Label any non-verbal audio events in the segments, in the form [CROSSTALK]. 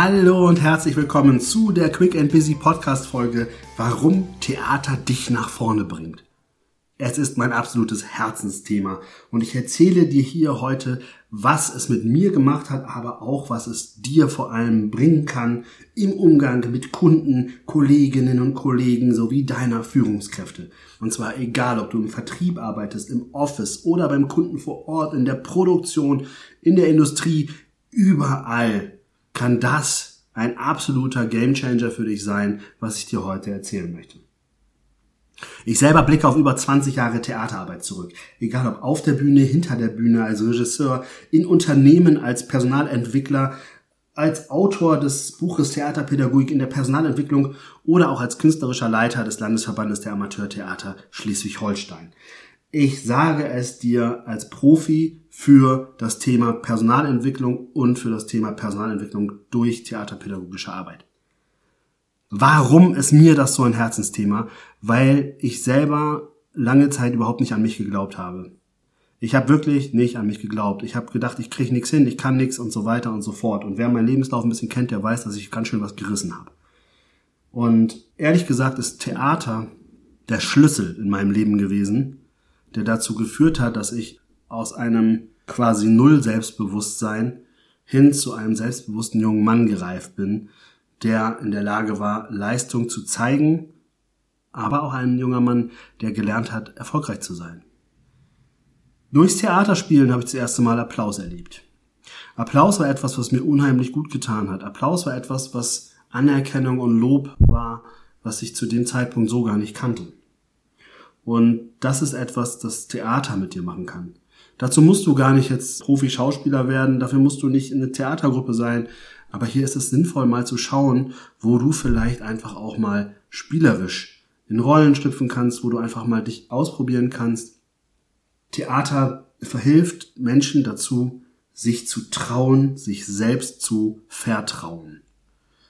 Hallo und herzlich willkommen zu der Quick and Busy Podcast Folge, warum Theater dich nach vorne bringt. Es ist mein absolutes Herzensthema und ich erzähle dir hier heute, was es mit mir gemacht hat, aber auch was es dir vor allem bringen kann im Umgang mit Kunden, Kolleginnen und Kollegen sowie deiner Führungskräfte. Und zwar egal, ob du im Vertrieb arbeitest, im Office oder beim Kunden vor Ort, in der Produktion, in der Industrie, überall kann das ein absoluter Gamechanger für dich sein, was ich dir heute erzählen möchte. Ich selber blicke auf über 20 Jahre Theaterarbeit zurück. Egal ob auf der Bühne, hinter der Bühne, als Regisseur, in Unternehmen, als Personalentwickler, als Autor des Buches Theaterpädagogik in der Personalentwicklung oder auch als künstlerischer Leiter des Landesverbandes der Amateurtheater Schleswig-Holstein. Ich sage es dir als Profi für das Thema Personalentwicklung und für das Thema Personalentwicklung durch theaterpädagogische Arbeit. Warum ist mir das so ein Herzensthema? Weil ich selber lange Zeit überhaupt nicht an mich geglaubt habe. Ich habe wirklich nicht an mich geglaubt. Ich habe gedacht, ich kriege nichts hin, ich kann nichts und so weiter und so fort. Und wer meinen Lebenslauf ein bisschen kennt, der weiß, dass ich ganz schön was gerissen habe. Und ehrlich gesagt ist Theater der Schlüssel in meinem Leben gewesen, der dazu geführt hat, dass ich aus einem quasi Null Selbstbewusstsein hin zu einem selbstbewussten jungen Mann gereift bin, der in der Lage war, Leistung zu zeigen, aber auch ein junger Mann, der gelernt hat, erfolgreich zu sein. Durchs Theaterspielen habe ich das erste Mal Applaus erlebt. Applaus war etwas, was mir unheimlich gut getan hat. Applaus war etwas, was Anerkennung und Lob war, was ich zu dem Zeitpunkt so gar nicht kannte. Und das ist etwas, das Theater mit dir machen kann. Dazu musst du gar nicht jetzt Profi-Schauspieler werden, dafür musst du nicht in eine Theatergruppe sein. Aber hier ist es sinnvoll, mal zu schauen, wo du vielleicht einfach auch mal spielerisch in Rollen schlüpfen kannst, wo du einfach mal dich ausprobieren kannst. Theater verhilft Menschen dazu, sich zu trauen, sich selbst zu vertrauen.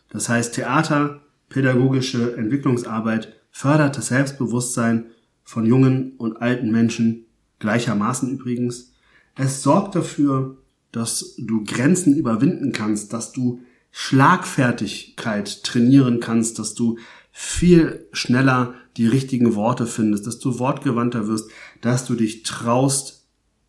Das heißt, Theater, pädagogische Entwicklungsarbeit fördert das Selbstbewusstsein von jungen und alten Menschen, gleichermaßen übrigens. Es sorgt dafür, dass du Grenzen überwinden kannst, dass du Schlagfertigkeit trainieren kannst, dass du viel schneller die richtigen Worte findest, dass du wortgewandter wirst, dass du dich traust,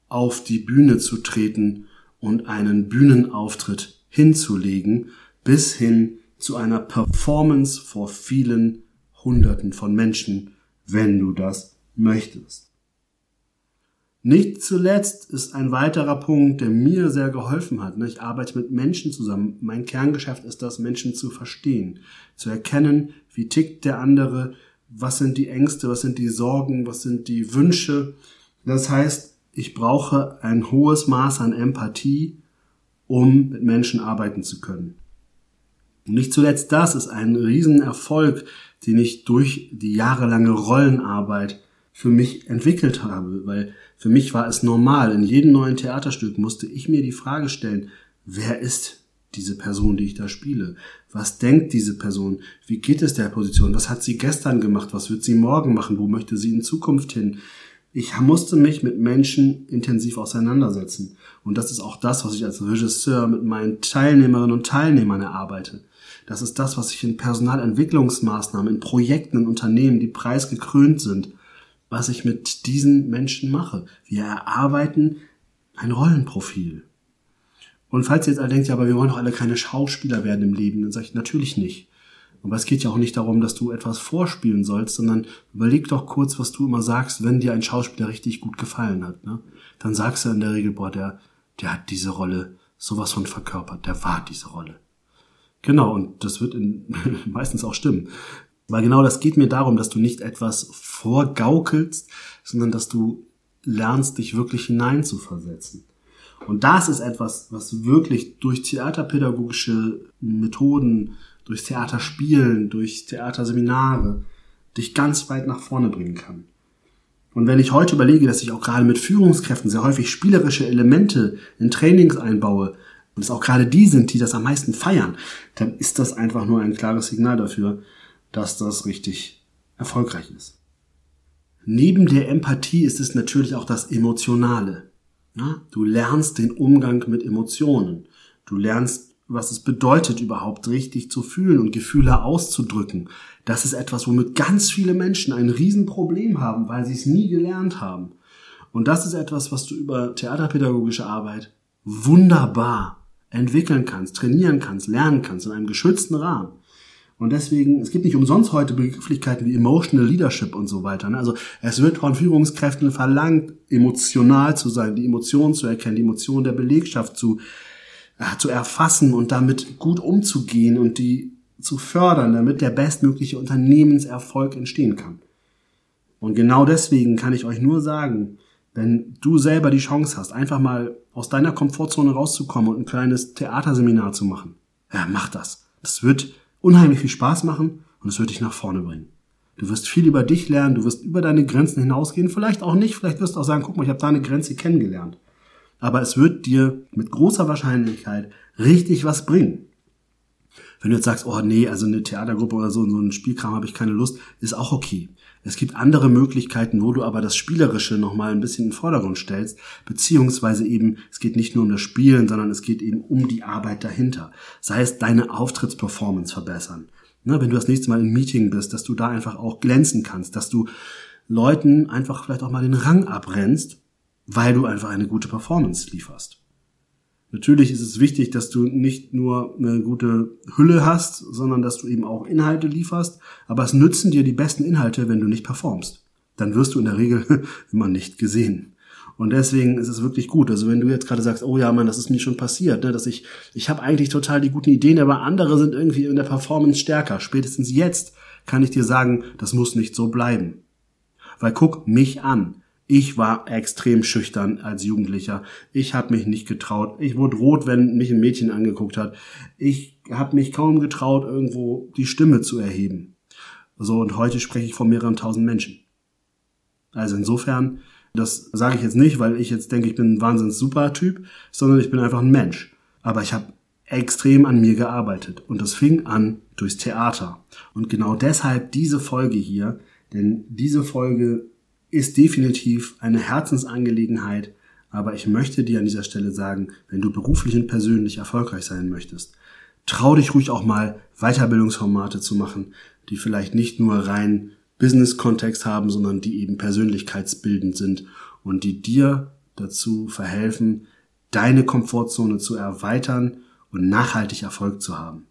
auf die Bühne zu treten und einen Bühnenauftritt hinzulegen, bis hin zu einer Performance vor vielen Hunderten von Menschen, wenn du das möchtest. Nicht zuletzt ist ein weiterer Punkt, der mir sehr geholfen hat. Ich arbeite mit Menschen zusammen. Mein Kerngeschäft ist das, Menschen zu verstehen, zu erkennen, wie tickt der andere, was sind die Ängste, was sind die Sorgen, was sind die Wünsche. Das heißt, ich brauche ein hohes Maß an Empathie, um mit Menschen arbeiten zu können. Und nicht zuletzt das ist ein Riesenerfolg, den ich durch die jahrelange Rollenarbeit für mich entwickelt habe, weil für mich war es normal. In jedem neuen Theaterstück musste ich mir die Frage stellen, wer ist diese Person, die ich da spiele? Was denkt diese Person? Wie geht es der Position? Was hat sie gestern gemacht? Was wird sie morgen machen? Wo möchte sie in Zukunft hin? Ich musste mich mit Menschen intensiv auseinandersetzen. Und das ist auch das, was ich als Regisseur mit meinen Teilnehmerinnen und Teilnehmern erarbeite. Das ist das, was ich in Personalentwicklungsmaßnahmen, in Projekten, in Unternehmen, die preisgekrönt sind, was ich mit diesen Menschen mache. Wir erarbeiten ein Rollenprofil. Und falls ihr jetzt alle denkt, ja, aber wir wollen doch alle keine Schauspieler werden im Leben, dann sage ich natürlich nicht. Aber es geht ja auch nicht darum, dass du etwas vorspielen sollst, sondern überleg doch kurz, was du immer sagst, wenn dir ein Schauspieler richtig gut gefallen hat. Ne? Dann sagst du in der Regel, boah, der, der hat diese Rolle sowas von verkörpert, der war diese Rolle. Genau, und das wird in, [LAUGHS] meistens auch stimmen. Weil genau das geht mir darum, dass du nicht etwas vorgaukelst, sondern dass du lernst, dich wirklich hineinzuversetzen. Und das ist etwas, was wirklich durch theaterpädagogische Methoden, durch Theaterspielen, durch Theaterseminare dich ganz weit nach vorne bringen kann. Und wenn ich heute überlege, dass ich auch gerade mit Führungskräften sehr häufig spielerische Elemente in Trainings einbaue, und es auch gerade die sind, die das am meisten feiern, dann ist das einfach nur ein klares Signal dafür, dass das richtig erfolgreich ist. Neben der Empathie ist es natürlich auch das Emotionale. Du lernst den Umgang mit Emotionen. Du lernst was es bedeutet, überhaupt richtig zu fühlen und Gefühle auszudrücken. Das ist etwas, womit ganz viele Menschen ein Riesenproblem haben, weil sie es nie gelernt haben. Und das ist etwas, was du über theaterpädagogische Arbeit wunderbar entwickeln kannst, trainieren kannst, lernen kannst in einem geschützten Rahmen. Und deswegen, es gibt nicht umsonst heute Begrifflichkeiten wie Emotional Leadership und so weiter. Ne? Also es wird von Führungskräften verlangt, emotional zu sein, die Emotionen zu erkennen, die Emotionen der Belegschaft zu, äh, zu erfassen und damit gut umzugehen und die zu fördern, damit der bestmögliche Unternehmenserfolg entstehen kann. Und genau deswegen kann ich euch nur sagen, wenn du selber die Chance hast, einfach mal aus deiner Komfortzone rauszukommen und ein kleines Theaterseminar zu machen, ja, mach das. Das wird unheimlich viel Spaß machen und es wird dich nach vorne bringen. Du wirst viel über dich lernen, du wirst über deine Grenzen hinausgehen, vielleicht auch nicht, vielleicht wirst du auch sagen, guck mal, ich habe da eine Grenze kennengelernt. Aber es wird dir mit großer Wahrscheinlichkeit richtig was bringen. Wenn du jetzt sagst, oh nee, also eine Theatergruppe oder so, so ein Spielkram habe ich keine Lust, ist auch okay. Es gibt andere Möglichkeiten, wo du aber das Spielerische nochmal ein bisschen in den Vordergrund stellst, beziehungsweise eben, es geht nicht nur um das Spielen, sondern es geht eben um die Arbeit dahinter. Sei es deine Auftrittsperformance verbessern. Ne, wenn du das nächste Mal im Meeting bist, dass du da einfach auch glänzen kannst, dass du Leuten einfach vielleicht auch mal den Rang abrennst, weil du einfach eine gute Performance lieferst. Natürlich ist es wichtig, dass du nicht nur eine gute Hülle hast, sondern dass du eben auch Inhalte lieferst. Aber es nützen dir die besten Inhalte, wenn du nicht performst. Dann wirst du in der Regel [LAUGHS] immer nicht gesehen. Und deswegen ist es wirklich gut. Also wenn du jetzt gerade sagst, oh ja, Mann, das ist mir schon passiert, ne, dass ich, ich habe eigentlich total die guten Ideen, aber andere sind irgendwie in der Performance stärker. Spätestens jetzt kann ich dir sagen, das muss nicht so bleiben. Weil guck mich an. Ich war extrem schüchtern als Jugendlicher. Ich habe mich nicht getraut. Ich wurde rot, wenn mich ein Mädchen angeguckt hat. Ich habe mich kaum getraut, irgendwo die Stimme zu erheben. So, und heute spreche ich von mehreren tausend Menschen. Also insofern, das sage ich jetzt nicht, weil ich jetzt denke, ich bin ein wahnsinns super Typ, sondern ich bin einfach ein Mensch. Aber ich habe extrem an mir gearbeitet. Und das fing an durchs Theater. Und genau deshalb diese Folge hier, denn diese Folge ist definitiv eine Herzensangelegenheit, aber ich möchte dir an dieser Stelle sagen, wenn du beruflich und persönlich erfolgreich sein möchtest, trau dich ruhig auch mal Weiterbildungsformate zu machen, die vielleicht nicht nur rein Business-Kontext haben, sondern die eben persönlichkeitsbildend sind und die dir dazu verhelfen, deine Komfortzone zu erweitern und nachhaltig Erfolg zu haben.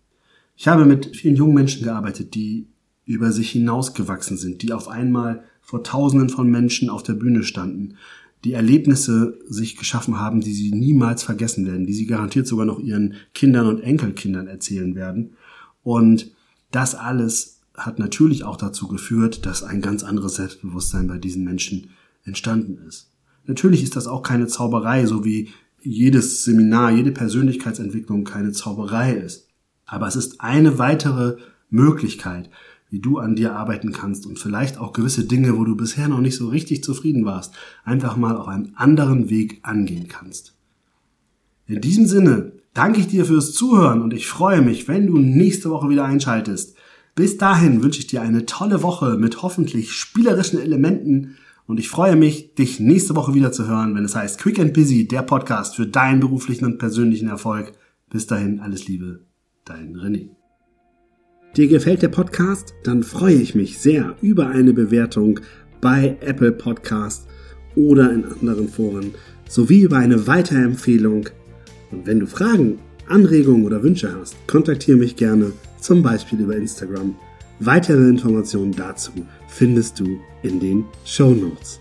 Ich habe mit vielen jungen Menschen gearbeitet, die über sich hinausgewachsen sind, die auf einmal vor Tausenden von Menschen auf der Bühne standen, die Erlebnisse sich geschaffen haben, die sie niemals vergessen werden, die sie garantiert sogar noch ihren Kindern und Enkelkindern erzählen werden. Und das alles hat natürlich auch dazu geführt, dass ein ganz anderes Selbstbewusstsein bei diesen Menschen entstanden ist. Natürlich ist das auch keine Zauberei, so wie jedes Seminar, jede Persönlichkeitsentwicklung keine Zauberei ist. Aber es ist eine weitere Möglichkeit, wie du an dir arbeiten kannst und vielleicht auch gewisse Dinge, wo du bisher noch nicht so richtig zufrieden warst, einfach mal auf einem anderen Weg angehen kannst. In diesem Sinne danke ich dir fürs Zuhören und ich freue mich, wenn du nächste Woche wieder einschaltest. Bis dahin wünsche ich dir eine tolle Woche mit hoffentlich spielerischen Elementen und ich freue mich, dich nächste Woche wieder zu hören, wenn es heißt Quick and Busy, der Podcast für deinen beruflichen und persönlichen Erfolg. Bis dahin alles Liebe, dein René. Dir gefällt der Podcast? Dann freue ich mich sehr über eine Bewertung bei Apple Podcast oder in anderen Foren sowie über eine Weiterempfehlung. Und wenn du Fragen, Anregungen oder Wünsche hast, kontaktiere mich gerne, zum Beispiel über Instagram. Weitere Informationen dazu findest du in den Show Notes.